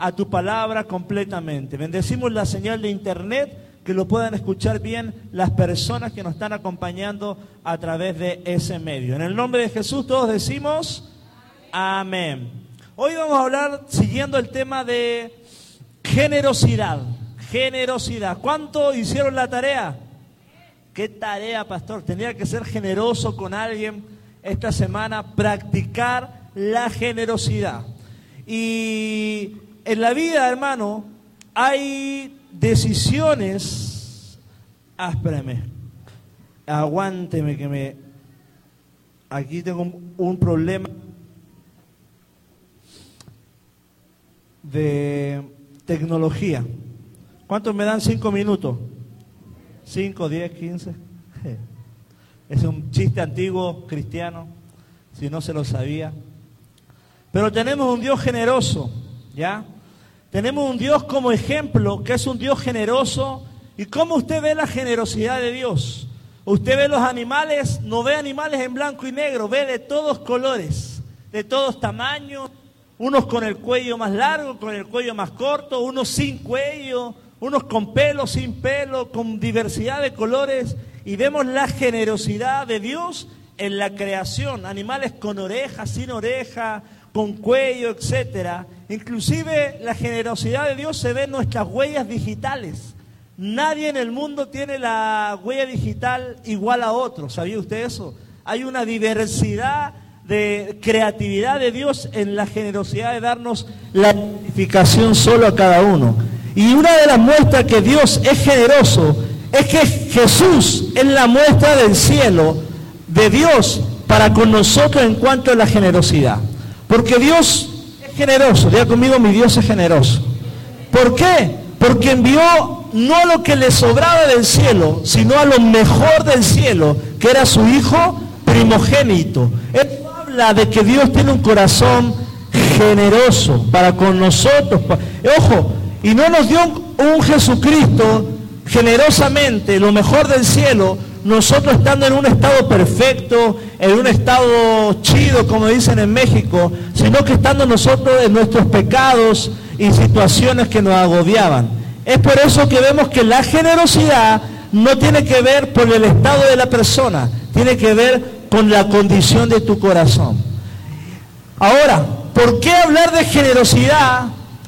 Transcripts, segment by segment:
a tu palabra completamente. Bendecimos la señal de internet, que lo puedan escuchar bien las personas que nos están acompañando a través de ese medio. En el nombre de Jesús todos decimos amén. Hoy vamos a hablar siguiendo el tema de generosidad. Generosidad. ¿Cuánto hicieron la tarea? ¿Qué tarea, pastor? Tenía que ser generoso con alguien esta semana, practicar la generosidad. Y en la vida, hermano, hay decisiones. Espérame. Aguánteme que me. Aquí tengo un problema de tecnología. ¿Cuántos me dan cinco minutos? ¿Cinco, diez, quince? Es un chiste antiguo cristiano, si no se lo sabía. Pero tenemos un Dios generoso, ¿ya? Tenemos un Dios como ejemplo, que es un Dios generoso. ¿Y cómo usted ve la generosidad de Dios? Usted ve los animales, no ve animales en blanco y negro, ve de todos colores, de todos tamaños, unos con el cuello más largo, con el cuello más corto, unos sin cuello, unos con pelo, sin pelo, con diversidad de colores. Y vemos la generosidad de Dios en la creación, animales con orejas, sin oreja, con cuello, etcétera. Inclusive la generosidad de Dios se ve en nuestras huellas digitales. Nadie en el mundo tiene la huella digital igual a otro. ¿Sabía usted eso? Hay una diversidad de creatividad de Dios en la generosidad de darnos la identificación solo a cada uno. Y una de las muestras que Dios es generoso es que Jesús es la muestra del cielo de Dios para con nosotros en cuanto a la generosidad. Porque Dios es generoso. Diga conmigo, mi Dios es generoso. ¿Por qué? Porque envió no lo que le sobraba del cielo, sino a lo mejor del cielo, que era su Hijo primogénito. Él habla de que Dios tiene un corazón generoso para con nosotros. Ojo, y no nos dio un Jesucristo generosamente, lo mejor del cielo, nosotros estando en un estado perfecto, en un estado chido, como dicen en México, sino que estando nosotros en nuestros pecados y situaciones que nos agobiaban. Es por eso que vemos que la generosidad no tiene que ver por el estado de la persona, tiene que ver con la condición de tu corazón. Ahora, ¿por qué hablar de generosidad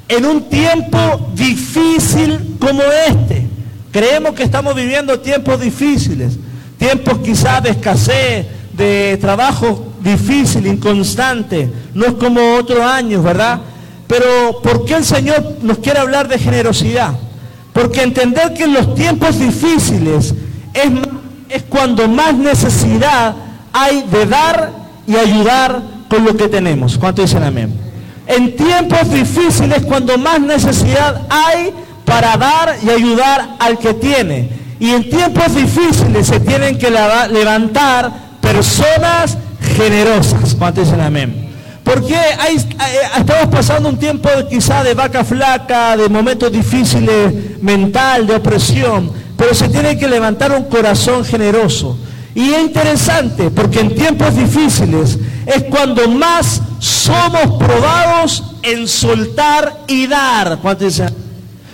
en un tiempo difícil como este? Creemos que estamos viviendo tiempos difíciles tiempos quizás de escasez, de trabajo difícil, inconstante, no es como otros años, ¿verdad? Pero ¿por qué el Señor nos quiere hablar de generosidad? Porque entender que en los tiempos difíciles es, es cuando más necesidad hay de dar y ayudar con lo que tenemos. ¿Cuánto dicen amén? En tiempos difíciles cuando más necesidad hay para dar y ayudar al que tiene. Y en tiempos difíciles se tienen que levantar personas generosas. ¿Cuántos dicen amén? Porque estamos pasando un tiempo quizá de vaca flaca, de momentos difíciles mental, de opresión, pero se tiene que levantar un corazón generoso. Y es interesante porque en tiempos difíciles es cuando más somos probados en soltar y dar. ¿Cuántos dicen?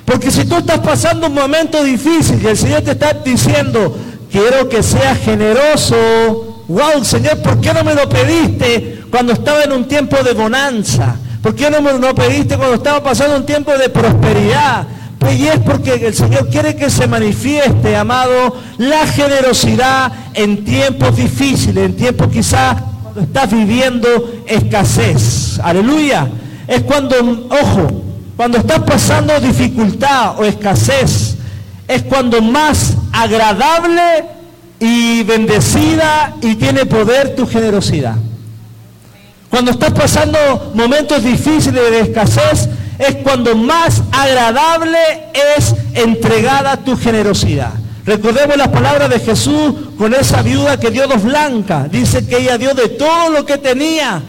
Porque si tú estás pasando un momento difícil y el Señor te está diciendo, quiero que seas generoso, wow, Señor, ¿por qué no me lo pediste cuando estaba en un tiempo de bonanza? ¿Por qué no me lo pediste cuando estaba pasando un tiempo de prosperidad? Pues y es porque el Señor quiere que se manifieste, amado, la generosidad en tiempos difíciles, en tiempos quizás cuando estás viviendo escasez. Aleluya. Es cuando, ojo, cuando estás pasando dificultad o escasez, es cuando más agradable y bendecida y tiene poder tu generosidad. Cuando estás pasando momentos difíciles de escasez, es cuando más agradable es entregada tu generosidad. Recordemos las palabras de Jesús con esa viuda que dio dos blancas. Dice que ella dio de todo lo que tenía.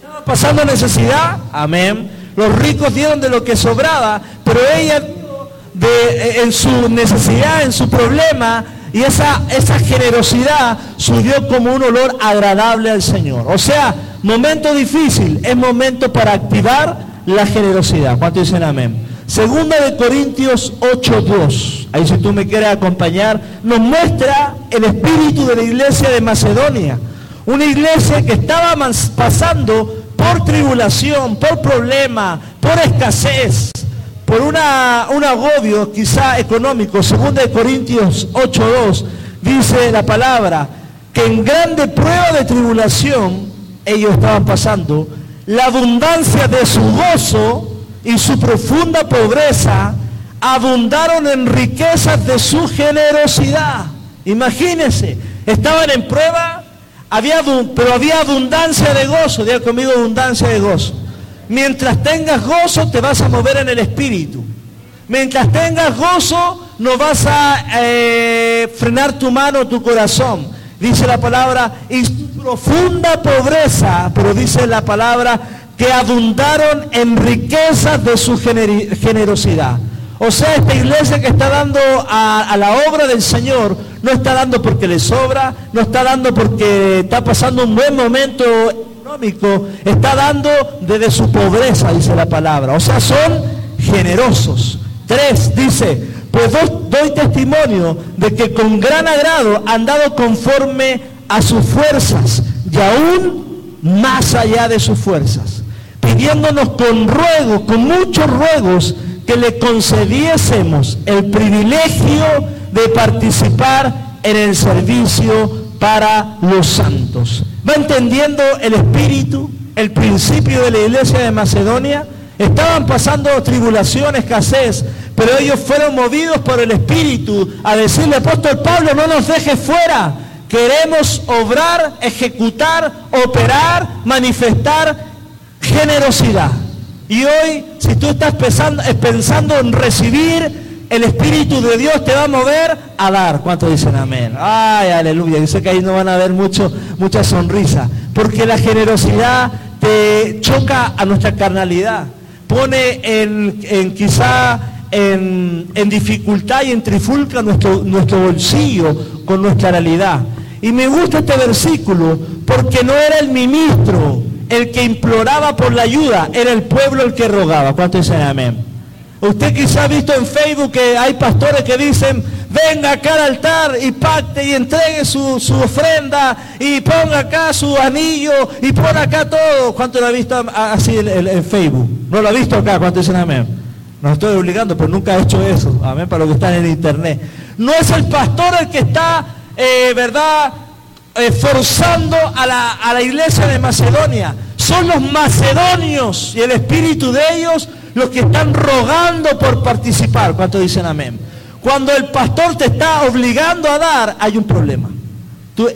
¿Estaba pasando necesidad? Amén los ricos dieron de lo que sobraba, pero ella de, eh, en su necesidad, en su problema, y esa, esa generosidad subió como un olor agradable al Señor. O sea, momento difícil es momento para activar la generosidad. ¿Cuánto dicen amén? Segunda de Corintios 8.2, ahí si tú me quieres acompañar, nos muestra el espíritu de la iglesia de Macedonia. Una iglesia que estaba pasando por tribulación, por problema, por escasez, por una, un agobio quizá económico. Segunda de Corintios 8.2 dice la palabra que en grande prueba de tribulación ellos estaban pasando, la abundancia de su gozo y su profunda pobreza abundaron en riquezas de su generosidad. Imagínense, estaban en prueba, había, pero había abundancia de gozo, diga conmigo abundancia de gozo. Mientras tengas gozo te vas a mover en el espíritu. Mientras tengas gozo no vas a eh, frenar tu mano, tu corazón. Dice la palabra, y su profunda pobreza, pero dice la palabra, que abundaron en riquezas de su generosidad. O sea, esta iglesia que está dando a, la obra del Señor, no está dando porque le sobra, no está dando porque está pasando un buen momento económico, está dando desde su pobreza, dice la palabra. O sea, son generosos. Tres, dice, pues doy testimonio de que con gran agrado han dado conforme a sus fuerzas y aún más allá de sus fuerzas pidiéndonos con ruegos, con muchos ruegos, que le concediésemos el privilegio de participar en el servicio para los santos. ¿Va entendiendo el espíritu, el principio de la iglesia de Macedonia? Estaban pasando tribulación, escasez, pero ellos fueron movidos por el espíritu a decirle, apóstol Pablo, no nos dejes fuera. Queremos obrar, ejecutar, operar, manifestar generosidad. Y hoy, si tú estás pensando, pensando en recibir, el Espíritu de Dios te va a mover a dar. ¿Cuántos dicen amén? Ay, aleluya. Yo sé que ahí no van a ver mucho, mucha sonrisa. Porque la generosidad te choca a nuestra carnalidad. Pone en, quizá en, en, dificultad y en trifulca nuestro, nuestro bolsillo con nuestra realidad. Y me gusta este versículo porque no era el ministro el que imploraba por la ayuda, era el pueblo el que rogaba. ¿Cuánto dicen amén? Usted quizá ha visto en Facebook que hay pastores que dicen, venga acá al altar y pacte y entregue su, ofrenda y ponga acá su anillo y pon acá todo. ¿Cuánto lo ha visto así en, Facebook? ¿No lo ha visto acá? ¿Cuánto dicen amén? No estoy obligando, pero nunca he hecho eso. Amén, para los que están en internet. No es el pastor el que está, eh, ¿verdad? Eh, forzando a la, a la iglesia de Macedonia. Son los macedonios y el espíritu de ellos los que están rogando por participar. ¿Cuánto dicen amén? Cuando el pastor te está obligando a dar, hay un problema.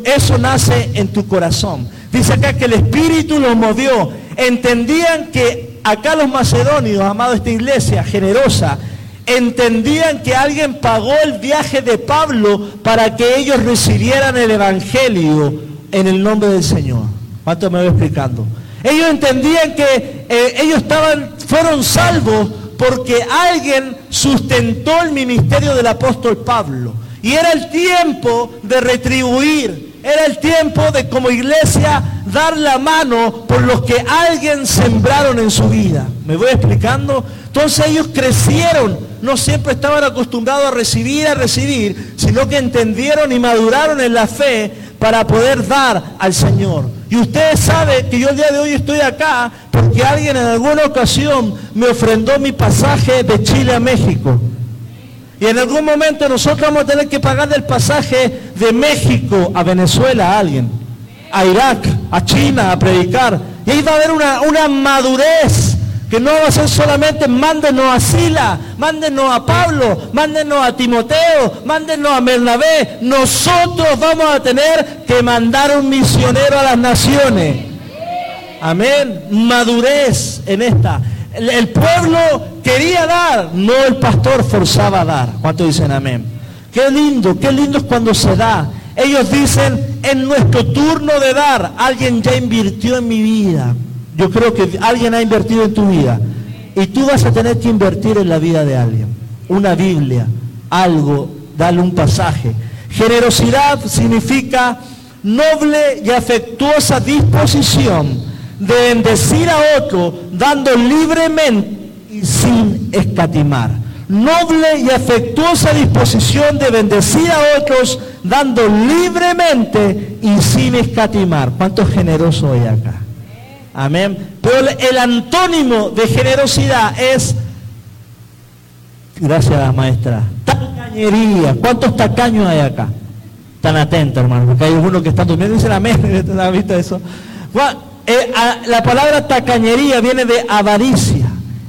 Eso nace en tu corazón. Dice acá que el espíritu los movió. Entendían que acá los macedonios, amado esta iglesia generosa, entendían que alguien pagó el viaje de Pablo para que ellos recibieran el Evangelio en el nombre del Señor. ¿Cuánto me voy explicando? Ellos entendían que eh, ellos estaban, fueron salvos porque alguien sustentó el ministerio del apóstol Pablo. Y era el tiempo de retribuir, era el tiempo de como iglesia dar la mano por los que alguien sembraron en su vida. ¿Me voy explicando? Entonces ellos crecieron, no siempre estaban acostumbrados a recibir, a recibir, sino que entendieron y maduraron en la fe para poder dar al Señor. Y ustedes saben que yo el día de hoy estoy acá porque alguien en alguna ocasión me ofrendó mi pasaje de Chile a México. Y en algún momento nosotros vamos a tener que pagar el pasaje de México a Venezuela a alguien, a Irak, a China, a predicar. Y ahí va a haber una, una madurez que no va a ser solamente mándenos a Sila, mándenos a Pablo, mándenos a Timoteo, mándenos a Bernabé. Nosotros vamos a tener que mandar un misionero a las naciones. Amén. Madurez en esta. El, pueblo quería dar, no el pastor forzaba a dar. ¿Cuánto dicen amén? Qué lindo, qué lindo es cuando se da. Ellos dicen, en nuestro turno de dar, alguien ya invirtió en mi vida. Yo creo que alguien ha invertido en tu vida y tú vas a tener que invertir en la vida de alguien. Una Biblia, algo, darle un pasaje. Generosidad significa noble y afectuosa disposición de bendecir a otro, dando libremente y sin escatimar. Noble y afectuosa disposición de bendecir a otros, dando libremente y sin escatimar. ¿Cuánto generoso hay acá? Amén. Pero el antónimo de generosidad es, gracias maestra, tacañería. ¿Cuántos tacaños hay acá? Tan atentos, hermano, porque hay uno que está durmiendo y dice amén. ¿Ha visto eso? Eh, la palabra tacañería viene de avaricia.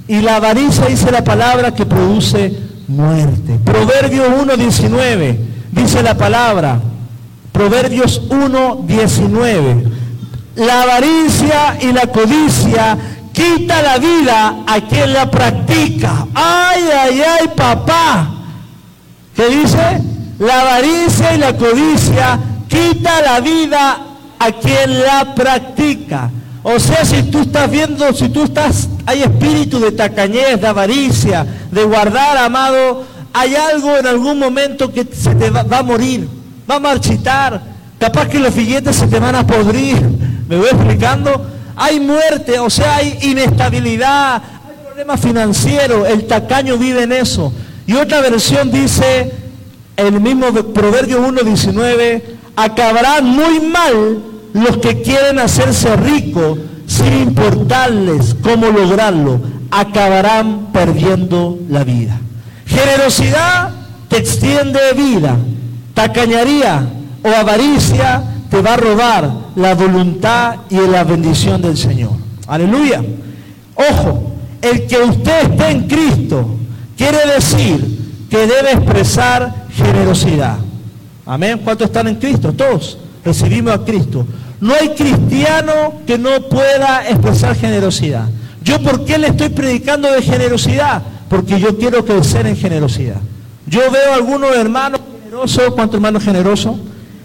Y la avaricia dice la palabra que produce muerte. Proverbios 1.19 dice la palabra. Proverbios 1.19 la avaricia y la codicia quita la vida a quien la practica. Ay, ay, ay, papá. ¿Qué dice? La avaricia y la codicia quita la vida a quien la practica. O sea, si tú estás viendo, si tú estás, hay espíritu de tacañez, de avaricia, de guardar, amado, hay algo en algún momento que se te va, va a morir, va a marchitar. Capaz que los billetes se te van a podrir ¿Me voy explicando? Hay muerte, o sea, hay inestabilidad, hay problemas financieros, el tacaño vive en eso. Y otra versión dice, el mismo Proverbio 1.19, acabarán muy mal los que quieren hacerse ricos sin importarles cómo lograrlo, acabarán perdiendo la vida. Generosidad te extiende vida, tacañaría o avaricia te va a robar la voluntad y la bendición del Señor. Aleluya. Ojo, el que usted esté en Cristo quiere decir que debe expresar generosidad. Amén. ¿Cuántos están en Cristo? Todos recibimos a Cristo. No hay cristiano que no pueda expresar generosidad. ¿Yo por qué le estoy predicando de generosidad? Porque yo quiero crecer en generosidad. Yo veo algunos hermanos generosos, ¿cuántos hermanos generosos?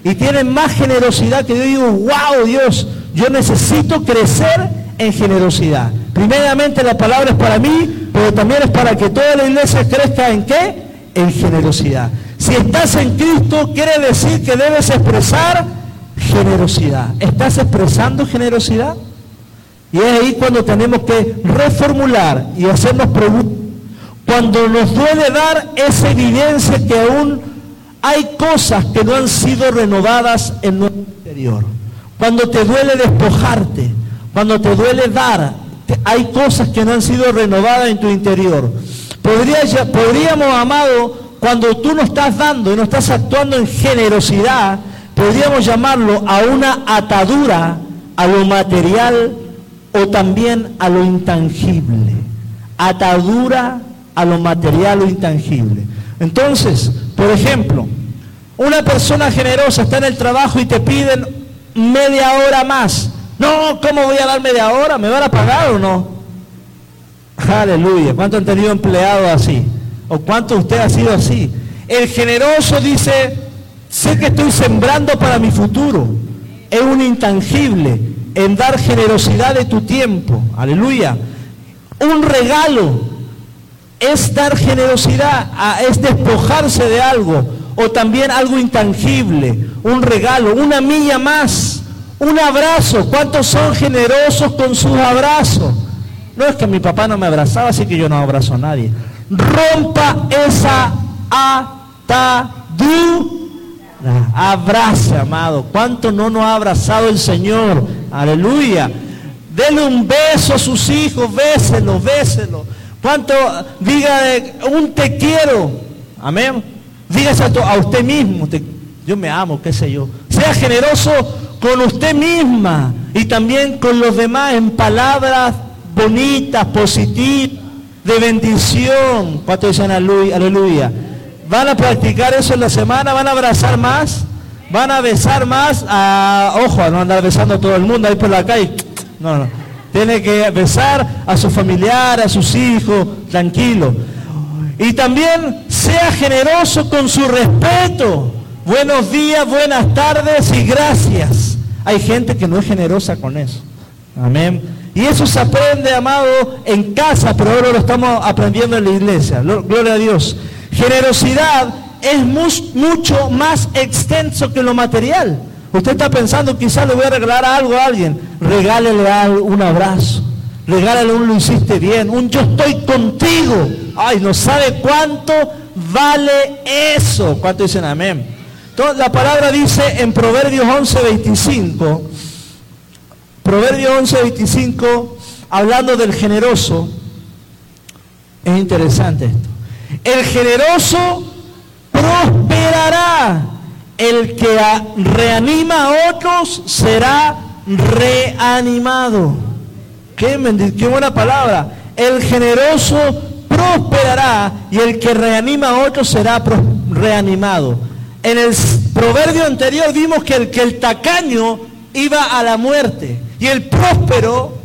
Y tienen más generosidad que yo digo, wow Dios, yo necesito crecer en generosidad. Primeramente la palabra es para mí, pero también es para que toda la iglesia crezca en qué? En generosidad. Si estás en Cristo, quiere decir que debes expresar generosidad. ¿Estás expresando generosidad? Y es ahí cuando tenemos que reformular y hacernos preguntas. Cuando nos duele dar esa evidencia que aún hay cosas que no han sido renovadas en nuestro interior. Cuando te duele despojarte, cuando te duele dar, hay cosas que no han sido renovadas en tu interior. podríamos, amado, cuando tú no estás dando y no estás actuando en generosidad, podríamos llamarlo a una atadura a lo material o también a lo intangible. Atadura a lo material o intangible. Entonces, por ejemplo, una persona generosa está en el trabajo y te piden media hora más. No, ¿cómo voy a dar media hora? ¿Me van a pagar o no? Aleluya. ¿Cuánto han tenido empleados así? ¿O cuánto usted ha sido así? El generoso dice, sé que estoy sembrando para mi futuro. Es un intangible en dar generosidad de tu tiempo. Aleluya. Un regalo es dar generosidad, es despojarse de algo, o también algo intangible, un regalo, una milla más, un abrazo. ¿Cuántos son generosos con sus abrazos? No es que mi papá no me abrazaba, así que yo no abrazo a nadie. Rompa esa atadura. Abrace, amado. ¿Cuánto no nos ha abrazado el Señor? Aleluya. Denle un beso a sus hijos, béselo, béselo. ¿Cuánto diga un te quiero? Amén. Dígase a, usted mismo, yo me amo, qué sé yo. Sea generoso con usted misma y también con los demás en palabras bonitas, positivas, de bendición. ¿Cuánto dicen aleluya? ¿Van a practicar eso en la semana? ¿Van a abrazar más? ¿Van a besar más? Ah, ojo, no andar besando a todo el mundo ahí por la calle. No, no. Tiene que besar a su familiar, a sus hijos, tranquilo. Y también sea generoso con su respeto. Buenos días, buenas tardes y gracias. Hay gente que no es generosa con eso. Amén. Y eso se aprende, amado, en casa, pero ahora lo estamos aprendiendo en la iglesia. Gloria a Dios. Generosidad es mucho más extenso que lo material. Usted está pensando, quizás le voy a regalar algo a alguien. Regálele un abrazo, regálale un lo hiciste bien, un yo estoy contigo. Ay, no sabe cuánto vale eso. ¿Cuánto dicen amén? Entonces, la palabra dice en Proverbios 11, 25, Proverbios 11, 25, hablando del generoso, es interesante esto. El generoso prosperará. El que reanima a otros será reanimado. Qué, qué buena palabra. El generoso prosperará y el que reanima a otros será reanimado. En el proverbio anterior vimos que el, que el tacaño iba a la muerte y el próspero,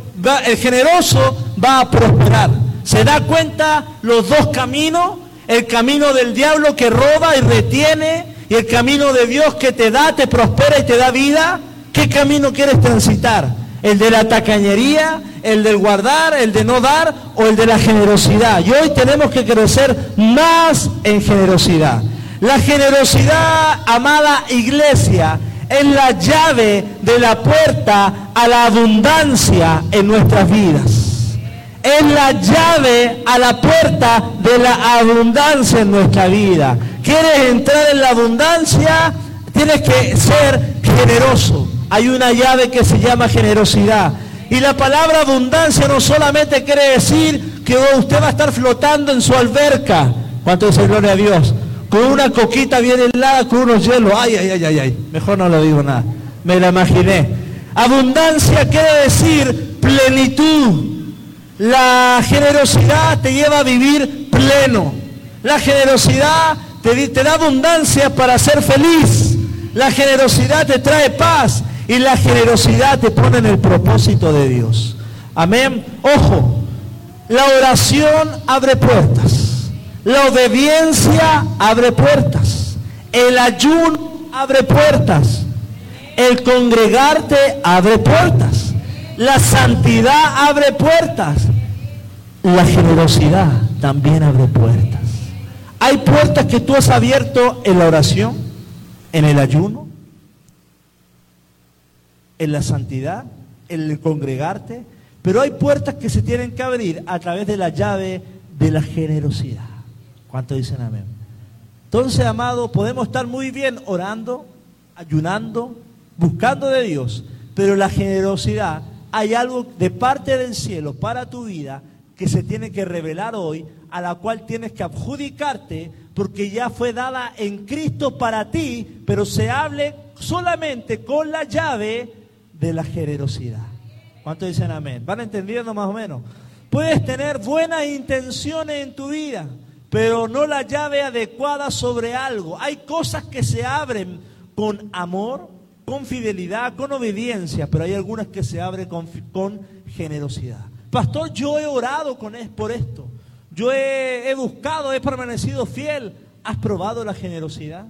el generoso va a prosperar. ¿Se da cuenta los dos caminos? El camino del diablo que roba y retiene y el camino de Dios que te da, te prospera y te da vida. ¿Qué camino quieres transitar? ¿El de la tacañería? ¿El del guardar? ¿El de no dar? ¿O el de la generosidad? Y hoy tenemos que crecer más en generosidad. La generosidad, amada iglesia, es la llave de la puerta a la abundancia en nuestras vidas. Es la llave a la puerta de la abundancia en nuestra vida. ¿Quieres entrar en la abundancia? Tienes que ser generoso. Hay una llave que se llama generosidad. Y la palabra abundancia no solamente quiere decir que usted va a estar flotando en su alberca. ¿Cuánto dice gloria a Dios? con una coquita bien helada, con unos hielos. Ay, ay, ay, ay, ay. Mejor no lo digo nada. Me la imaginé. Abundancia quiere decir plenitud. La generosidad te lleva a vivir pleno. La generosidad te, te da abundancia para ser feliz. La generosidad te trae paz. Y la generosidad te pone en el propósito de Dios. Amén. Ojo, la oración abre puertas. La obediencia abre puertas. El ayuno abre puertas. El congregarte abre puertas. La santidad abre puertas. La generosidad también abre puertas. Hay puertas que tú has abierto en la oración, en el ayuno, en la santidad, en el congregarte, pero hay puertas que se tienen que abrir a través de la llave de la generosidad. ¿Cuánto dicen amén? Entonces, amado, podemos estar muy bien orando, ayunando, buscando de Dios, pero la generosidad, hay algo de parte del cielo para tu vida que se tiene que revelar hoy, a la cual tienes que adjudicarte, porque ya fue dada en Cristo para ti, pero se hable solamente con la llave de la generosidad. ¿Cuánto dicen amén? ¿Van entendiendo más o menos? Puedes tener buenas intenciones en tu vida, pero no la llave adecuada sobre algo. Hay cosas que se abren con amor, con fidelidad, con obediencia, pero hay algunas que se abren con, generosidad. Pastor, yo he orado con, por esto. Yo he buscado, he permanecido fiel. ¿Has probado la generosidad?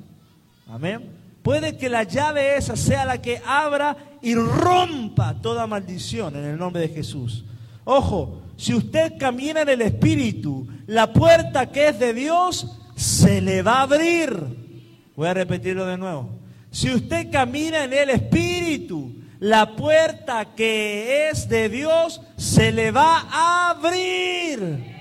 Amén. Puede que la llave esa sea la que abra y rompa toda maldición en el nombre de Jesús. Ojo, si usted camina en el Espíritu, la puerta que es de Dios se le va a abrir. Voy a repetirlo de nuevo. Si usted camina en el Espíritu, la puerta que es de Dios se le va a abrir.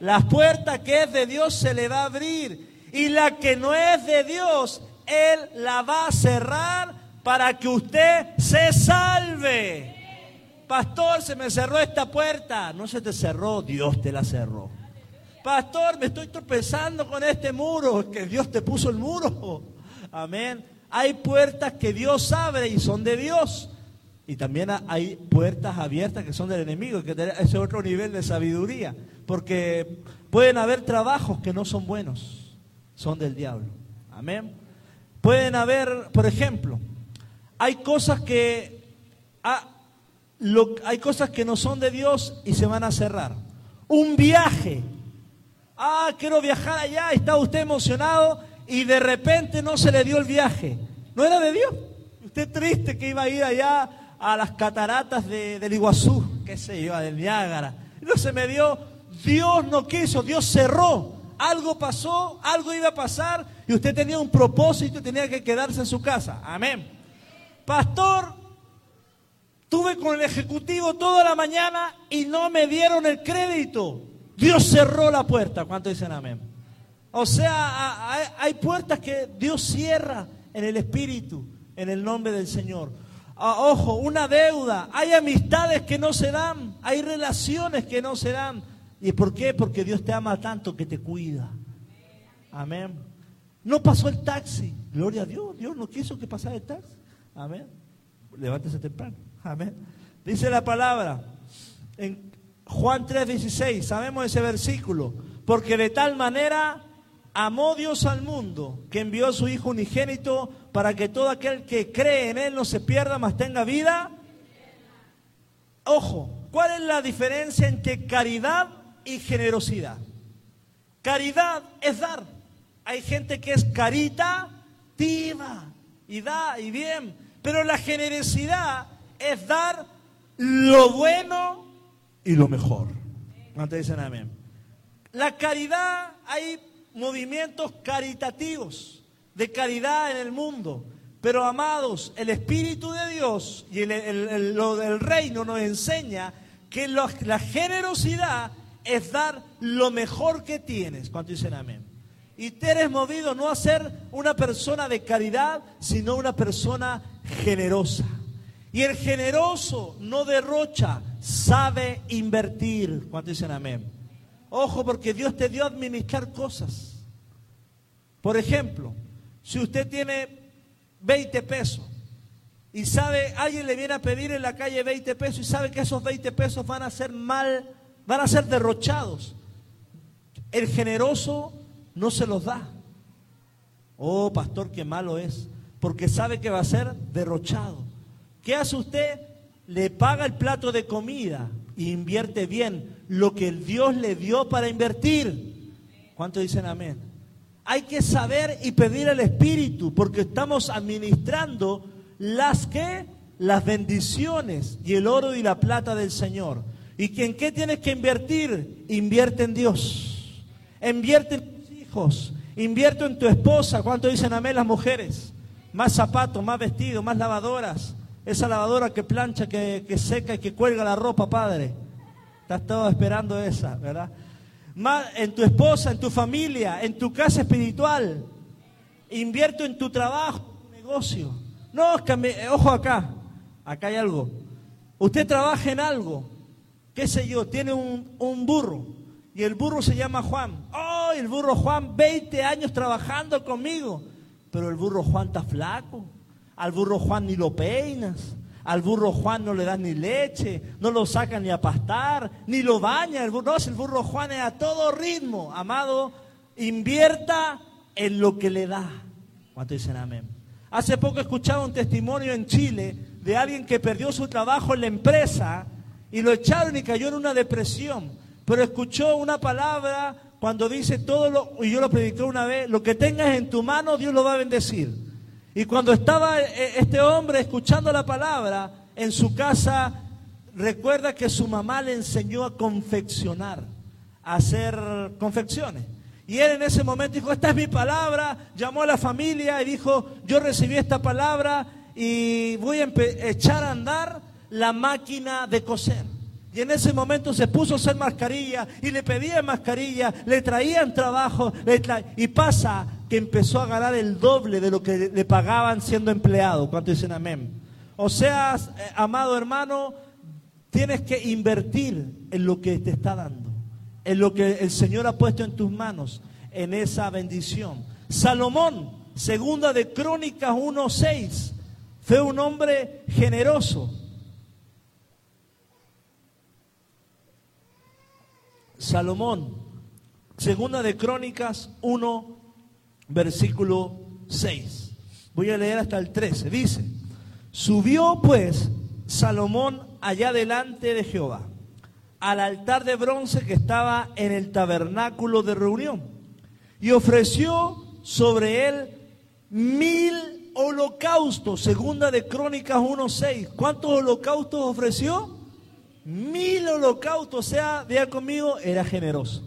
La puerta que es de Dios se le va a abrir. Y la que no es de Dios, Él la va a cerrar para que usted se salve. Pastor, se me cerró esta puerta. No se te cerró, Dios te la cerró. Pastor, me estoy tropezando con este muro, que Dios te puso el muro. Amén. Hay puertas que Dios abre y son de Dios. Y también hay puertas abiertas que son del enemigo, que es otro nivel de sabiduría. Porque pueden haber trabajos que no son buenos, son del diablo. Amén. Pueden haber, por ejemplo, hay cosas que hay cosas que no son de Dios y se van a cerrar. Un viaje. Ah, quiero viajar allá, está usted emocionado y de repente no se le dio el viaje. No era de Dios. Usted triste que iba a ir allá a las cataratas de, del Iguazú, qué sé yo, del Niágara. No se me dio. Dios no quiso, Dios cerró. Algo pasó, algo iba a pasar y usted tenía un propósito y tenía que quedarse en su casa. Amén. Pastor, Tuve con el ejecutivo toda la mañana y no me dieron el crédito. Dios cerró la puerta. ¿Cuánto dicen amén? O sea, hay puertas que Dios cierra en el Espíritu, en el nombre del Señor. Ah, ojo, una deuda. Hay amistades que no se dan. Hay relaciones que no se dan. ¿Y por qué? Porque Dios te ama tanto que te cuida. Amén. No pasó el taxi. Gloria a Dios. Dios no quiso que pasara el taxi. Amén. Levántese temprano. Amén. Dice la palabra en Juan 3:16. Sabemos ese versículo. Porque de tal manera amó Dios al mundo que envió a su Hijo unigénito para que todo aquel que cree en Él no se pierda, mas tenga vida. Ojo, ¿cuál es la diferencia entre caridad y generosidad? Caridad es dar. Hay gente que es caritativa y da y bien, pero la generosidad es dar lo bueno y lo mejor. ¿Cuántos dicen amén? La caridad, hay movimientos caritativos de caridad en el mundo. Pero amados, el Espíritu de Dios y lo del reino nos enseña que la generosidad es dar lo mejor que tienes. ¿Cuánto dicen amén? Y te eres movido no a ser una persona de caridad, sino una persona generosa. Y el generoso no derrocha, sabe invertir. ¿Cuánto dicen amén? Ojo, porque Dios te dio a administrar cosas. Por ejemplo, si usted tiene 20 pesos y sabe, alguien le viene a pedir en la calle 20 pesos y sabe que esos 20 pesos van a ser mal, van a ser derrochados, el generoso no se los da. Oh, pastor, qué malo es, porque sabe que va a ser derrochado. ¿Qué hace usted? Le paga el plato de comida e invierte bien lo que Dios le dio para invertir. ¿Cuánto dicen amén? Hay que saber y pedir al Espíritu porque estamos administrando las que las bendiciones y el oro y la plata del Señor. ¿Y en qué tienes que invertir? Invierte en Dios. Invierte en tus hijos. Invierte en tu esposa. ¿Cuánto dicen amén las mujeres? Más zapatos, más vestidos, más lavadoras. Esa lavadora que plancha, que, que seca y que cuelga la ropa, Padre. Estás todo esperando esa, ¿verdad? Más en tu esposa, en tu familia, en tu casa espiritual. Invierto en tu trabajo, en tu negocio. No, ojo acá, acá hay algo. Usted trabaja en algo, qué sé yo, tiene un, un burro y el burro se llama Juan. Oh, el burro Juan, 20 años trabajando conmigo, pero el burro Juan está flaco. Al burro Juan ni lo peinas. Al burro Juan no le dan ni leche, no lo sacan ni a pastar, ni lo baña. El burro, no, el burro Juan es a todo ritmo. Amado, invierta en lo que le da. ¿Cuánto dicen amén? Hace poco escuchaba un testimonio en Chile de alguien que perdió su trabajo en la empresa y lo echaron y cayó en una depresión. Pero escuchó una palabra cuando dice todo lo, y yo lo prediqué una vez, lo que tengas en tu mano Dios lo va a bendecir. Y cuando estaba eh, este hombre escuchando la palabra en su casa, recuerda que su mamá le enseñó a confeccionar, a hacer confecciones. Y él en ese momento dijo, esta es mi palabra, llamó a la familia y dijo, yo recibí esta palabra y voy a echar a andar la máquina de coser. Y en ese momento se puso a hacer mascarilla y le pedían mascarilla, le traían trabajo y pasa que empezó a ganar el doble de lo que le pagaban siendo empleado. ¿Cuánto dicen amén? O sea, eh, amado hermano, tienes que invertir en lo que te está dando, en lo que el Señor ha puesto en tus manos, en esa bendición. Salomón, segunda de Crónicas 1.6, fue un hombre generoso. Salomón, segunda de Crónicas 1, versículo 6. Voy a leer hasta el 13. Dice, subió pues Salomón allá delante de Jehová, al altar de bronce que estaba en el tabernáculo de reunión, y ofreció sobre él mil holocaustos, segunda de Crónicas 1.6. ¿Cuántos holocaustos ofreció? Mil holocaustos, o sea, conmigo, era generoso.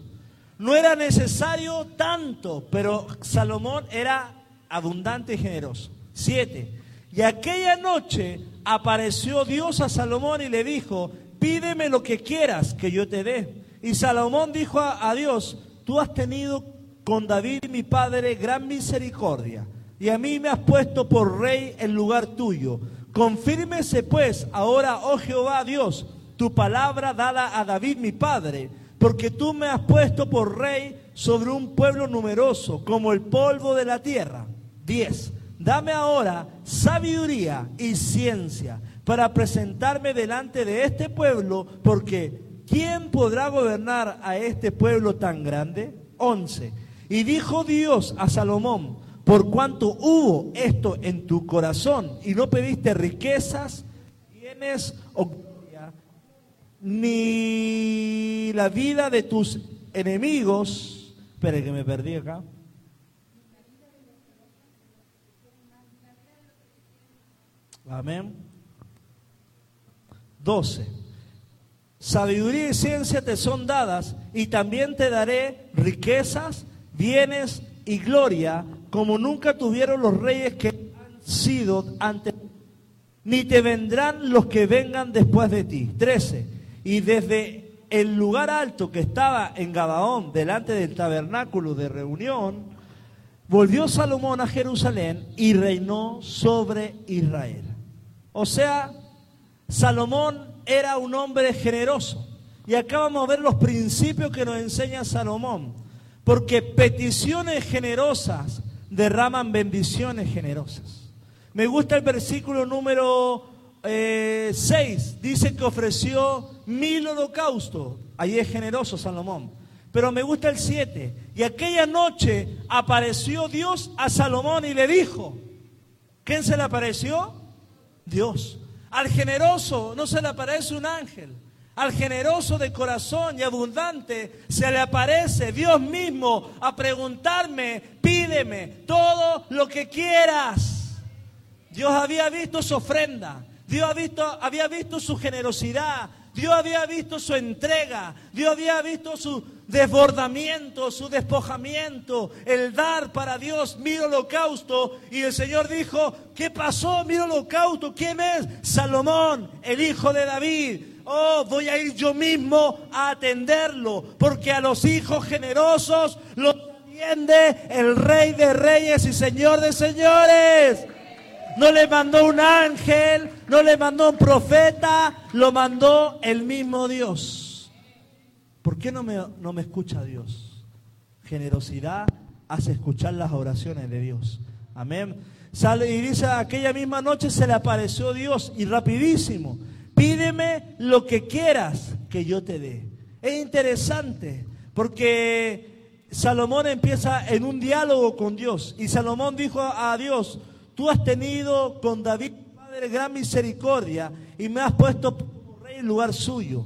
No era necesario tanto, pero Salomón era abundante y generoso. Siete. Y aquella noche apareció Dios a Salomón y le dijo, pídeme lo que quieras que yo te dé. Y Salomón dijo a, a Dios, tú has tenido con David mi padre gran misericordia, y a mí me has puesto por rey en lugar tuyo. Confírmese pues ahora, oh Jehová Dios, tu palabra dada a David mi padre, porque tú me has puesto por rey sobre un pueblo numeroso, como el polvo de la tierra. 10. Dame ahora sabiduría y ciencia para presentarme delante de este pueblo, porque ¿quién podrá gobernar a este pueblo tan grande? 11. Y dijo Dios a Salomón, por cuanto hubo esto en tu corazón y no pediste riquezas, gloria, ni la vida de tus enemigos, espere que me perdí acá. Amén. 12. Sabiduría y ciencia te son dadas y también te daré riquezas, bienes y gloria como nunca tuvieron los reyes que han sido antes, ni te vendrán los que vengan después de ti. 13. Y desde el lugar alto que estaba en Gabaón, delante del tabernáculo de reunión, volvió Salomón a Jerusalén y reinó sobre Israel. O sea, Salomón era un hombre generoso. Y acá vamos a ver los principios que nos enseña Salomón. Porque peticiones generosas derraman bendiciones generosas. Me gusta el versículo número 6. Eh, Dice que ofreció mil holocaustos. Ahí es generoso Salomón. Pero me gusta el 7. Y aquella noche apareció Dios a Salomón y le dijo, ¿quién se le apareció? Dios. Al generoso no se le aparece un ángel. Al generoso de corazón y abundante se le aparece Dios mismo a preguntarme, pídeme todo lo que quieras. Dios había visto su ofrenda, Dios había visto, había visto su generosidad, Dios había visto su entrega, Dios había visto su desbordamiento, su despojamiento, el dar para Dios mi holocausto. Y el Señor dijo, ¿qué pasó mi holocausto? ¿Quién es? Salomón, el hijo de David. Oh, voy a ir yo mismo a atenderlo, porque a los hijos generosos los atiende el Rey de Reyes y Señor de Señores. No le mandó un ángel, no le mandó un profeta, lo mandó el mismo Dios. ¿Por qué no me, no me escucha Dios? Generosidad hace escuchar las oraciones de Dios. Amén. Sale y dice, aquella misma noche se le apareció Dios y rapidísimo, pídeme lo que quieras que yo te dé. Es interesante porque Salomón empieza en un diálogo con Dios y Salomón dijo a Dios, Tú has tenido con David, Padre, gran misericordia y me has puesto por rey en lugar suyo.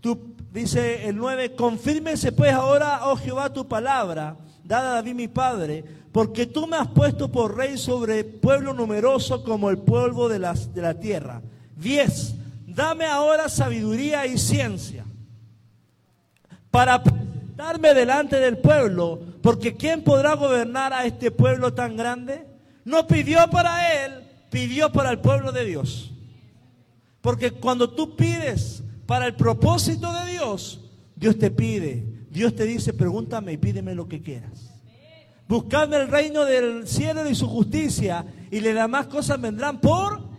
Tú, dice el 9, confírmese pues ahora, oh Jehová, tu palabra, dada a David mi Padre, porque tú me has puesto por rey sobre pueblo numeroso como el polvo de, las, de la tierra. 10. Dame ahora sabiduría y ciencia para presentarme delante del pueblo, porque ¿quién podrá gobernar a este pueblo tan grande? No pidió para él, pidió para el pueblo de Dios. Porque cuando tú pides para el propósito de Dios, Dios te pide, Dios te dice, pregúntame y pídeme lo que quieras. Buscadme el reino del cielo y su justicia y le demás cosas vendrán por...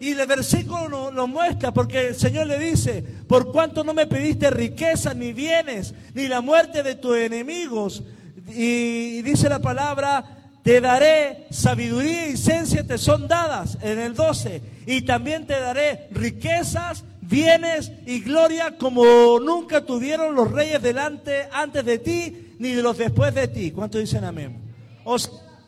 Y el versículo lo, muestra porque el Señor le dice, por cuanto no me pediste riqueza, ni bienes, ni la muerte de tus enemigos. y dice la palabra, te daré sabiduría y ciencia, te son dadas en el 12. Y también te daré riquezas, bienes y gloria como nunca tuvieron los reyes delante antes de ti, ni de los después de ti. ¿Cuánto dicen amén?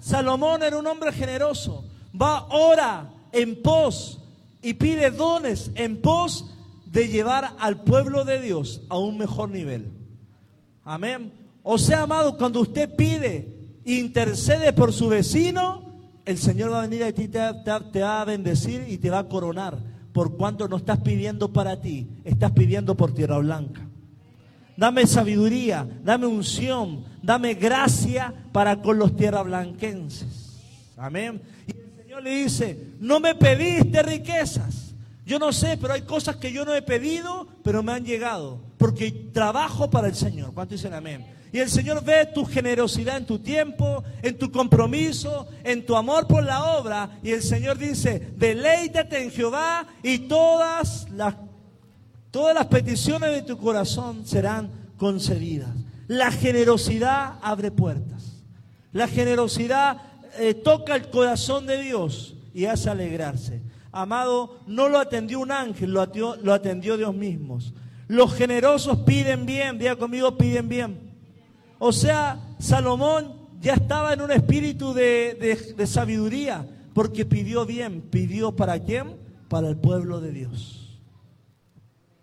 Salomón era un hombre generoso. Va, ora en pos y pide dones en pos de llevar al pueblo de Dios a un mejor nivel. Amén. O sea, amado, cuando usted pide intercede por su vecino, el Señor va a venir a ti, te, va a bendecir y te va a coronar. Por cuanto no estás pidiendo para ti, estás pidiendo por tierra blanca. Dame sabiduría, dame unción, dame gracia para con los tierra blanquenses. Amén. Y el Señor le dice, no me pediste riquezas. Yo no sé, pero hay cosas que yo no he pedido, pero me han llegado. Porque trabajo para el Señor. ¿Cuánto dicen amén? Y el Señor ve tu generosidad en tu tiempo, en tu compromiso, en tu amor por la obra. Y el Señor dice, deleítate en Jehová y todas las, todas las peticiones de tu corazón serán concedidas. La generosidad abre puertas. La generosidad eh, toca el corazón de Dios y hace alegrarse. Amado, no lo atendió un ángel, lo atendió, lo atendió Dios mismo. Los generosos piden bien, diga conmigo, piden bien. O sea, Salomón ya estaba en un espíritu de, de sabiduría, porque pidió bien. ¿Pidió para quién? Para el pueblo de Dios.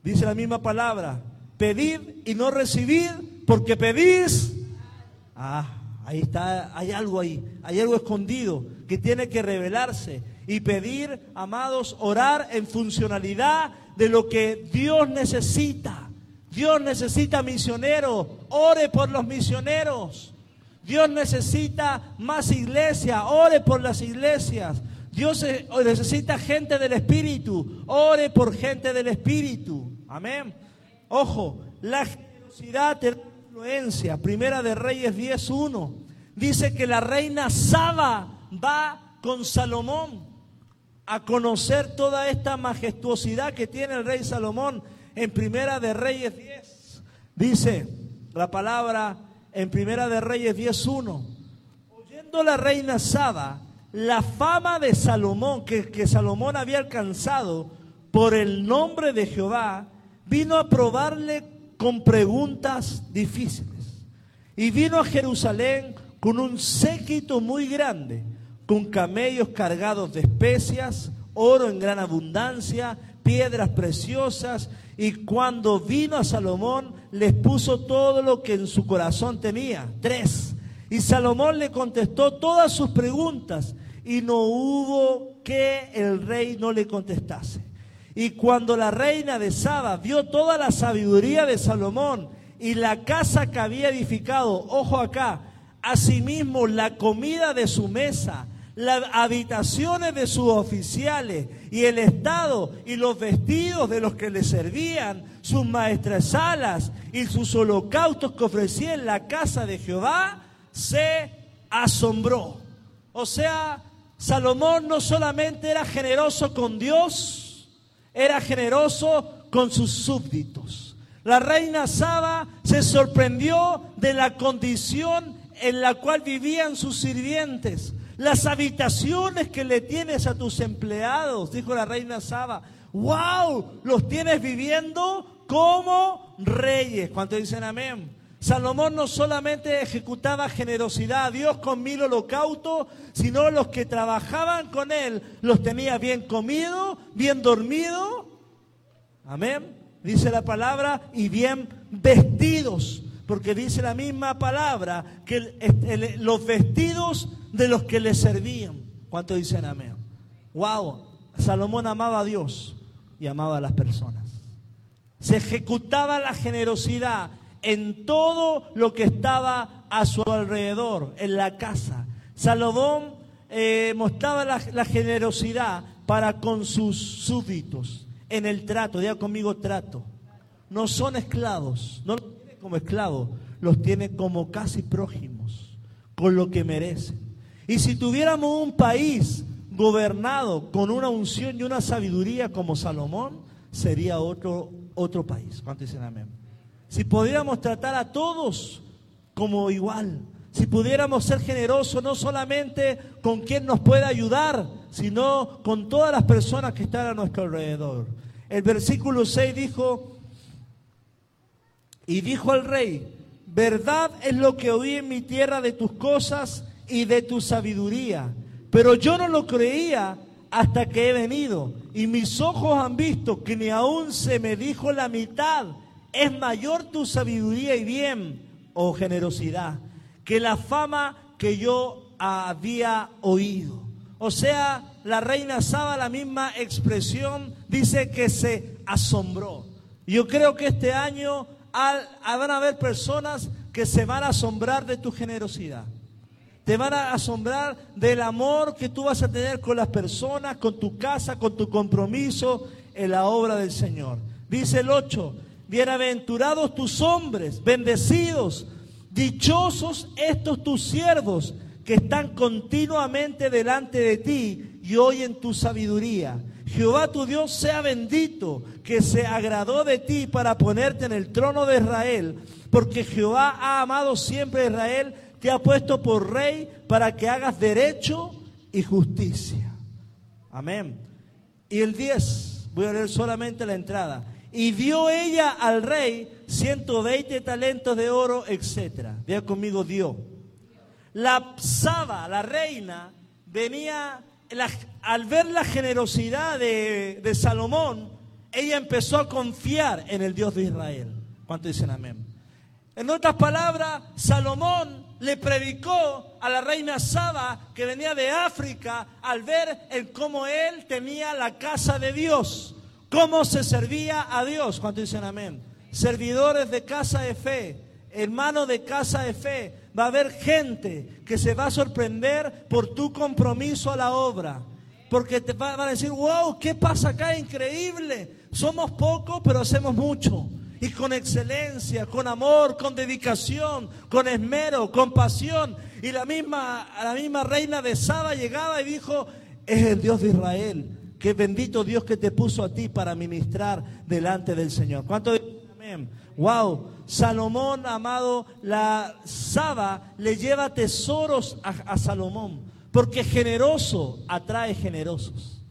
Dice la misma palabra, pedid y no recibid porque pedís, ah, ahí está, hay algo ahí, hay algo escondido que tiene que revelarse. Y pedir, amados, orar en funcionalidad de lo que Dios necesita. Dios necesita misioneros, ore por los misioneros. Dios necesita más iglesia, ore por las iglesias. Dios necesita gente del Espíritu, ore por gente del Espíritu. Amén. Ojo, la generosidad influencia. Primera de Reyes 10.1. Dice que la reina Saba va con Salomón a conocer toda esta majestuosidad que tiene el rey Salomón en Primera de Reyes 10. Dice la palabra en Primera de Reyes 10.1. Oyendo la reina Saba la fama de Salomón, que, que Salomón había alcanzado por el nombre de Jehová, vino a probarle con preguntas difíciles. Y vino a Jerusalén con un séquito muy grande, con camellos cargados de especias, oro en gran abundancia, piedras preciosas, y cuando vino a Salomón les puso todo lo que en su corazón tenía. Tres. Y Salomón le contestó todas sus preguntas y no hubo que el rey no le contestase. Y cuando la reina de Saba vio toda la sabiduría de Salomón y la casa que había edificado, ojo acá, asimismo la comida de su mesa, las habitaciones de sus oficiales y el estado y los vestidos de los que le servían, sus maestresalas y sus holocaustos que ofrecía en la casa de Jehová, se asombró. O sea, Salomón no solamente era generoso con Dios, era generoso con sus súbditos. La reina Saba se sorprendió de la condición en la cual vivían sus sirvientes. Las habitaciones que le tienes a tus empleados, dijo la reina Saba. ¡Wow! Los tienes viviendo como reyes. ¿Cuántos dicen amén? Salomón no solamente ejecutaba generosidad a Dios con mil holocaustos, sino los que trabajaban con él los tenía bien comido, bien dormido, amén, dice la palabra, y bien vestidos, porque dice la misma palabra que los vestidos de los que le servían. ¿Cuánto dicen amén? Wow, Salomón amaba a Dios y amaba a las personas. Se ejecutaba la generosidad en todo lo que estaba a su alrededor, en la casa. Salomón eh, mostraba la, generosidad para con sus súbditos, en el trato, diga conmigo trato. No son esclavos, no como esclavos, los tiene como casi prójimos, con lo que merecen. Y si tuviéramos un país gobernado con una unción y una sabiduría como Salomón, sería otro, otro país. ¿Cuántos dicen amén? si pudiéramos tratar a todos como igual, si pudiéramos ser generosos no solamente con quien nos puede ayudar, sino con todas las personas que están a nuestro alrededor. El versículo 6 dijo, y dijo el rey, verdad es lo que oí en mi tierra de tus cosas y de tu sabiduría, pero yo no lo creía hasta que he venido, y mis ojos han visto que ni aún se me dijo la mitad es mayor tu sabiduría y bien o generosidad que la fama que yo había oído. O sea, la reina Saba, la misma expresión, dice que se asombró. Yo creo que este año van a haber personas que se van a asombrar de tu generosidad. te van a asombrar del amor que tú vas a tener con las personas, con tu casa, con tu compromiso en la obra del Señor. Dice el 8, bienaventurados tus hombres, bendecidos, dichosos estos tus siervos que están continuamente delante de ti y oyen tu sabiduría. Jehová tu Dios sea bendito, que se agradó de ti para ponerte en el trono de Israel, porque Jehová ha amado siempre a Israel te ha puesto por rey para que hagas derecho y justicia. Amén. Y el 10, voy a leer solamente la entrada. Y dio ella al rey 120 talentos de oro, etc. Vea conmigo, dio. La Saba, la reina, venía, al ver la generosidad de, Salomón, ella empezó a confiar en el Dios de Israel. ¿Cuánto dicen amén? En otras palabras, Salomón le predicó a la reina Saba que venía de África al ver cómo él tenía la casa de Dios, cómo se servía a Dios. ¿Cuánto dicen amén? Servidores de casa de fe, hermanos de casa de fe. Va a haber gente que se va a sorprender por tu compromiso a la obra. Porque te van a decir, wow, ¿qué pasa acá? Increíble. Somos pocos, pero hacemos mucho y con excelencia, con amor, con dedicación, con esmero, con pasión. Y la misma, la misma reina de Saba llegaba y dijo, es el Dios de Israel, que bendito Dios que te puso a ti para ministrar delante del Señor. ¿Cuánto Wow, Salomón, amado, la Saba le lleva tesoros a, a Salomón, porque generoso atrae generosos.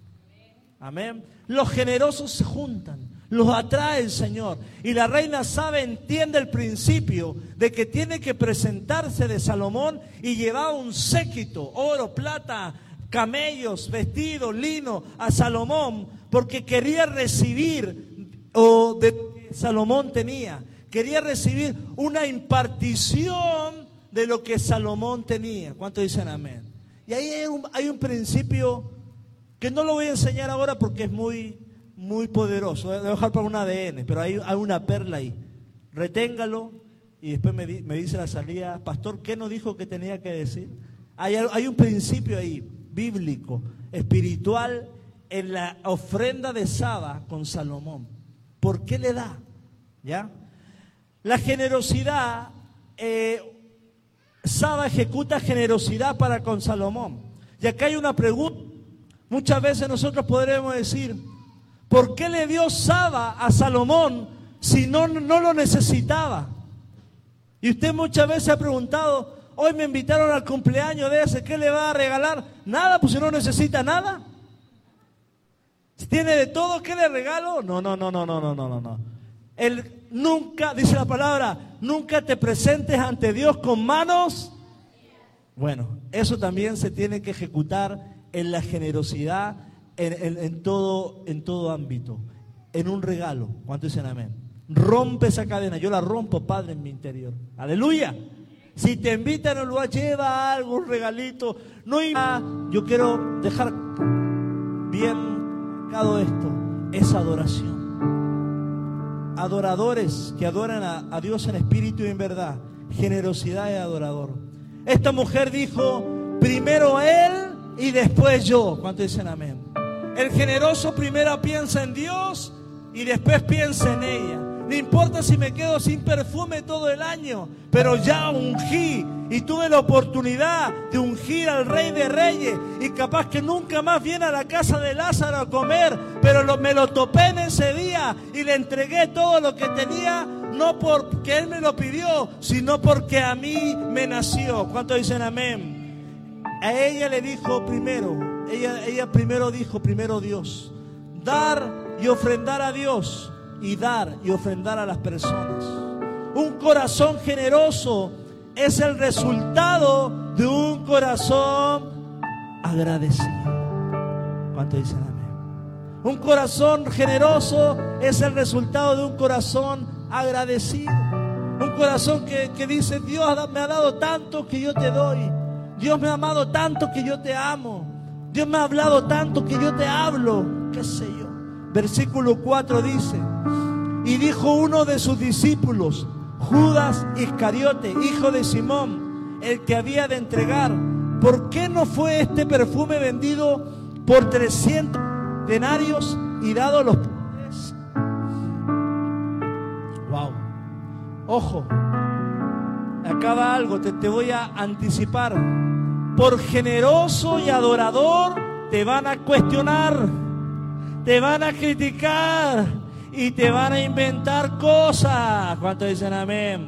Amén. Los generosos se juntan. Los atrae el Señor. Y la reina sabe, entiende el principio de que tiene que presentarse de Salomón y llevar un séquito, oro, plata, camellos, vestidos, lino a Salomón, porque quería recibir, o de Salomón tenía, quería recibir una impartición de lo que Salomón tenía. ¿Cuánto dicen amén? Y ahí hay un, principio que no lo voy a enseñar ahora porque es muy muy poderoso. Voy a dejar para un ADN, pero hay, hay una perla ahí. Reténgalo y después me, me, dice la salida, pastor, ¿qué nos dijo que tenía que decir? Hay, hay un principio ahí, bíblico, espiritual, en la ofrenda de Saba con Salomón. ¿Por qué le da? ¿Ya? La generosidad, eh, Saba ejecuta generosidad para con Salomón. Y acá hay una pregunta. Muchas veces nosotros podremos decir, ¿Por qué le dio Saba a Salomón si no, no lo necesitaba? Y usted muchas veces ha preguntado, hoy me invitaron al cumpleaños de ese, ¿qué le va a regalar? Nada, pues si no necesita nada. Si tiene de todo, ¿qué le regalo? No, no, no, no, no, no, no, no. Él nunca, dice la palabra, nunca te presentes ante Dios con manos. Bueno, eso también se tiene que ejecutar en la generosidad en, todo, en todo ámbito, en un regalo. ¿Cuánto dicen amén? Rompe esa cadena, yo la rompo, Padre, en mi interior. Aleluya. Si te invitan a un lugar, lleva algo, un regalito. No Yo quiero dejar bien marcado esto, es adoración. Adoradores que adoran a, Dios en espíritu y en verdad. Generosidad de adorador. Esta mujer dijo, primero Él y después yo. ¿Cuánto dicen amén? El generoso primero piensa en Dios y después piensa en ella. No importa si me quedo sin perfume todo el año, pero ya ungí y tuve la oportunidad de ungir al rey de reyes y capaz que nunca más viene a la casa de Lázaro a comer, pero me lo topé en ese día y le entregué todo lo que tenía, no porque él me lo pidió, sino porque a mí me nació. ¿Cuántos dicen amén? A ella le dijo primero, ella, primero dijo, primero Dios, dar y ofrendar a Dios y dar y ofrendar a las personas. Un corazón generoso es el resultado de un corazón agradecido. ¿Cuánto dicen amén? Un corazón generoso es el resultado de un corazón agradecido. Un corazón que, que dice, Dios me ha dado tanto que yo te doy. Dios me ha amado tanto que yo te amo. Dios me ha hablado tanto que yo te hablo, qué sé yo. Versículo 4 dice, y dijo uno de sus discípulos, Judas Iscariote, hijo de Simón, el que había de entregar. ¿Por qué no fue este perfume vendido por 300 denarios y dado a los pobres? Wow. Ojo, acaba algo, te, te voy a anticipar. Por generoso y adorador te van a cuestionar, te van a criticar y te van a inventar cosas. ¿Cuántos dicen amén?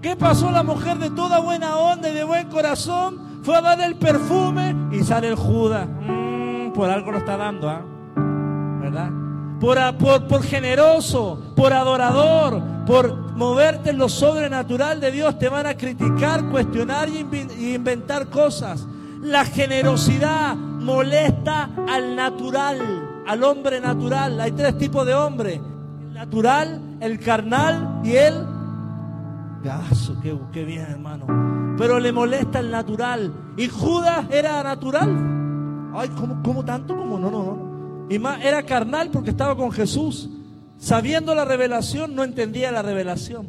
¿Qué pasó la mujer de toda buena onda y de buen corazón? Fue a dar el perfume y sale el Judas. Mm, por algo lo está dando, ¿ah? ¿verdad? Por, por, por, generoso, por adorador, por moverte en lo sobrenatural de Dios, te van a criticar, cuestionar y inventar cosas. La generosidad molesta al natural, al hombre natural. Hay tres tipos de hombre natural, el carnal y el gaso. Qué, qué bien, hermano. Pero le molesta el natural. ¿Y Judas era natural? Ay, ¿cómo, cómo tanto? como No, no, no. Y más, era carnal porque estaba con Jesús. Sabiendo la revelación, no entendía la revelación.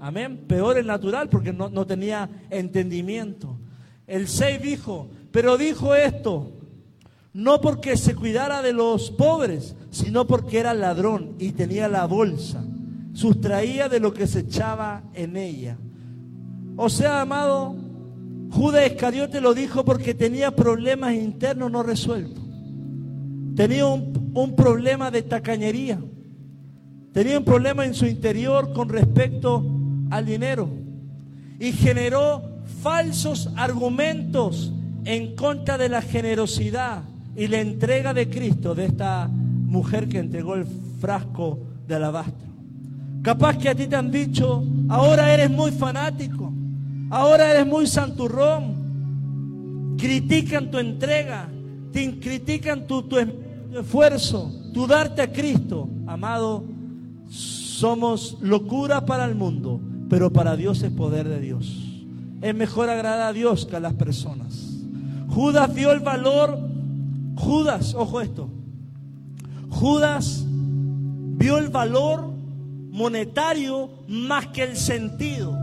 Amén. Peor el natural porque no, no tenía entendimiento. El 6 dijo, pero dijo esto, no porque se cuidara de los pobres, sino porque era ladrón y tenía la bolsa, sustraía de lo que se echaba en ella. O sea, amado, Judas Iscariote lo dijo porque tenía problemas internos no resueltos. Tenía un, un problema de tacañería. Tenía un problema en su interior con respecto al dinero. Y generó falsos argumentos en contra de la generosidad y la entrega de Cristo de esta mujer que entregó el frasco de alabastro. Capaz que a ti te han dicho, ahora eres muy fanático, ahora eres muy santurrón. Critican tu entrega, te critican tu, esfuerzo, tu darte a Cristo. Amado, somos locura para el mundo, pero para Dios es poder de Dios. Es mejor agradar a Dios que a las personas. Judas dio el valor Judas, ojo esto, Judas vio el valor monetario más que el sentido.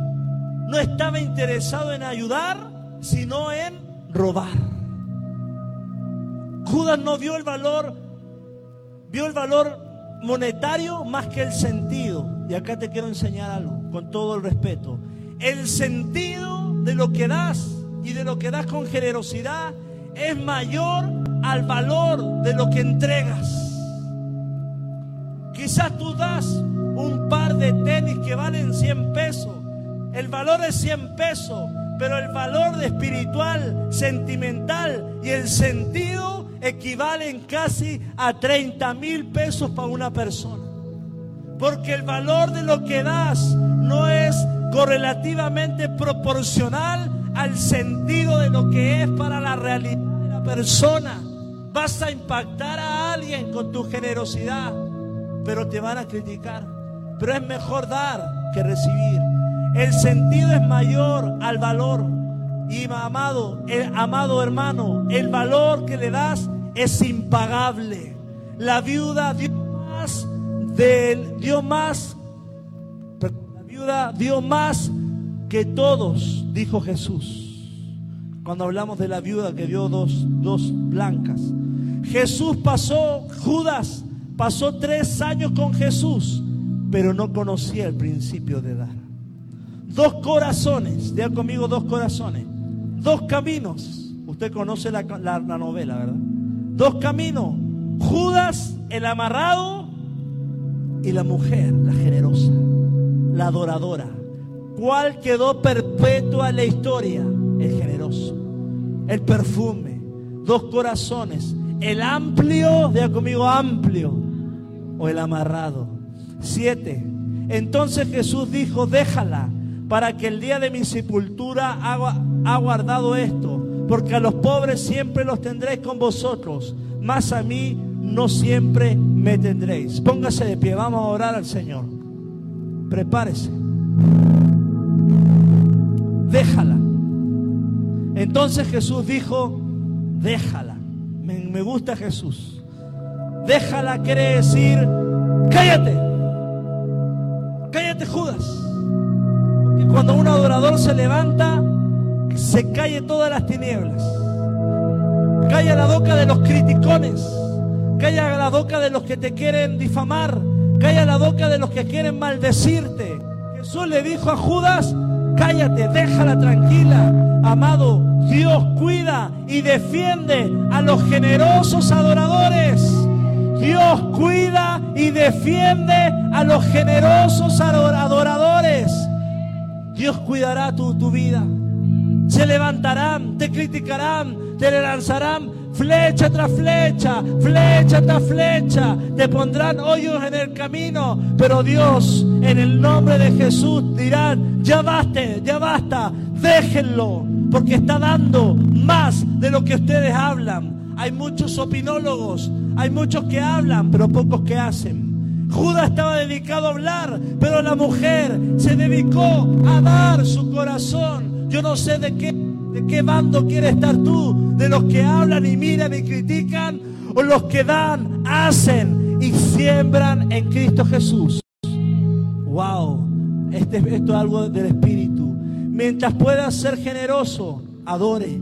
No estaba interesado en ayudar, sino en robar. Judas no vio el valor, vio el valor monetario más que el sentido. Y acá te quiero enseñar algo, con todo el respeto. El sentido de lo que das y de lo que das con generosidad es mayor al valor de lo que entregas. Quizás tú das un par de tenis que valen 100 pesos. El valor es 100 pesos, pero el valor de espiritual, sentimental y el sentido equivalen casi a 30 mil pesos para una persona. Porque el valor de lo que das no es correlativamente proporcional al sentido de lo que es para la realidad de la persona. Vas a impactar a alguien con tu generosidad, pero te van a criticar. Pero es mejor dar que recibir. El sentido es mayor al valor. Y amado, el, amado hermano, el valor que le das es impagable. La viuda dio más dio más, la viuda dio más que todos, dijo Jesús. Cuando hablamos de la viuda que dio dos, dos blancas. Jesús pasó, Judas pasó tres años con Jesús, pero no conocía el principio de dar. Dos corazones, diga conmigo dos corazones, dos caminos. Usted conoce la, la novela, ¿verdad? Dos caminos. Judas, el amarrado, y la mujer, la generosa, la adoradora. ¿Cuál quedó perpetua en la historia? El generoso. El perfume. Dos corazones. El amplio, diga conmigo amplio. O el amarrado. Siete. Entonces Jesús dijo, déjala, para que el día de mi sepultura ha guardado esto. Porque a los pobres siempre los tendréis con vosotros, mas a mí no siempre me tendréis. Póngase de pie, vamos a orar al Señor. Prepárese déjala. Entonces Jesús dijo, déjala. Me, gusta Jesús. Déjala quiere decir, cállate. Cállate Judas. Y cuando un adorador se levanta, se calle todas las tinieblas. Calla la boca de los criticones. Calla la boca de los que te quieren difamar. Calla la boca de los que quieren maldecirte. Jesús le dijo a Judas, cállate, déjala tranquila. Amado, Dios cuida y defiende a los generosos adoradores. Dios cuida y defiende a los generosos adoradores. Dios cuidará tu, tu vida. Se levantarán, te criticarán, te lanzarán flecha tras flecha, flecha tras flecha. Te pondrán hoyos en el camino, pero Dios en el nombre de Jesús dirán, ya basta, ya basta, déjenlo, porque está dando más de lo que ustedes hablan. Hay muchos opinólogos, hay muchos que hablan, pero pocos que hacen. Judas estaba dedicado a hablar, pero la mujer se dedicó a dar su corazón. Yo no sé de qué, de qué bando quieres estar tú, de los que hablan y miran y critican, o los que dan, hacen y siembran en Cristo Jesús. Este, esto es algo del Espíritu. Mientras puedas ser generoso, adore.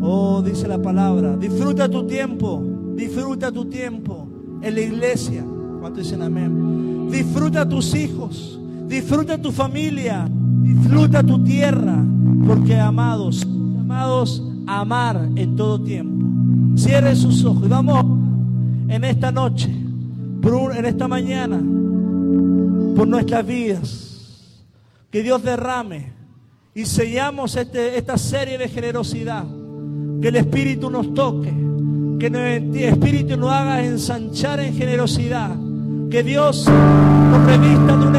Oh, dice la palabra, disfruta tu tiempo, disfruta tu tiempo en la iglesia. ¿Cuánto dicen amén? Disfruta tus hijos, disfruta tu familia, disfruta tu tierra, porque amados, amados amar en todo tiempo. Cierre sus ojos vamos en esta noche, en esta mañana, por nuestras vidas. Que Dios derrame y sellamos este, esta serie de generosidad. Que el Espíritu nos toque. Que el Espíritu nos haga ensanchar en generosidad. Que Dios nos revista de una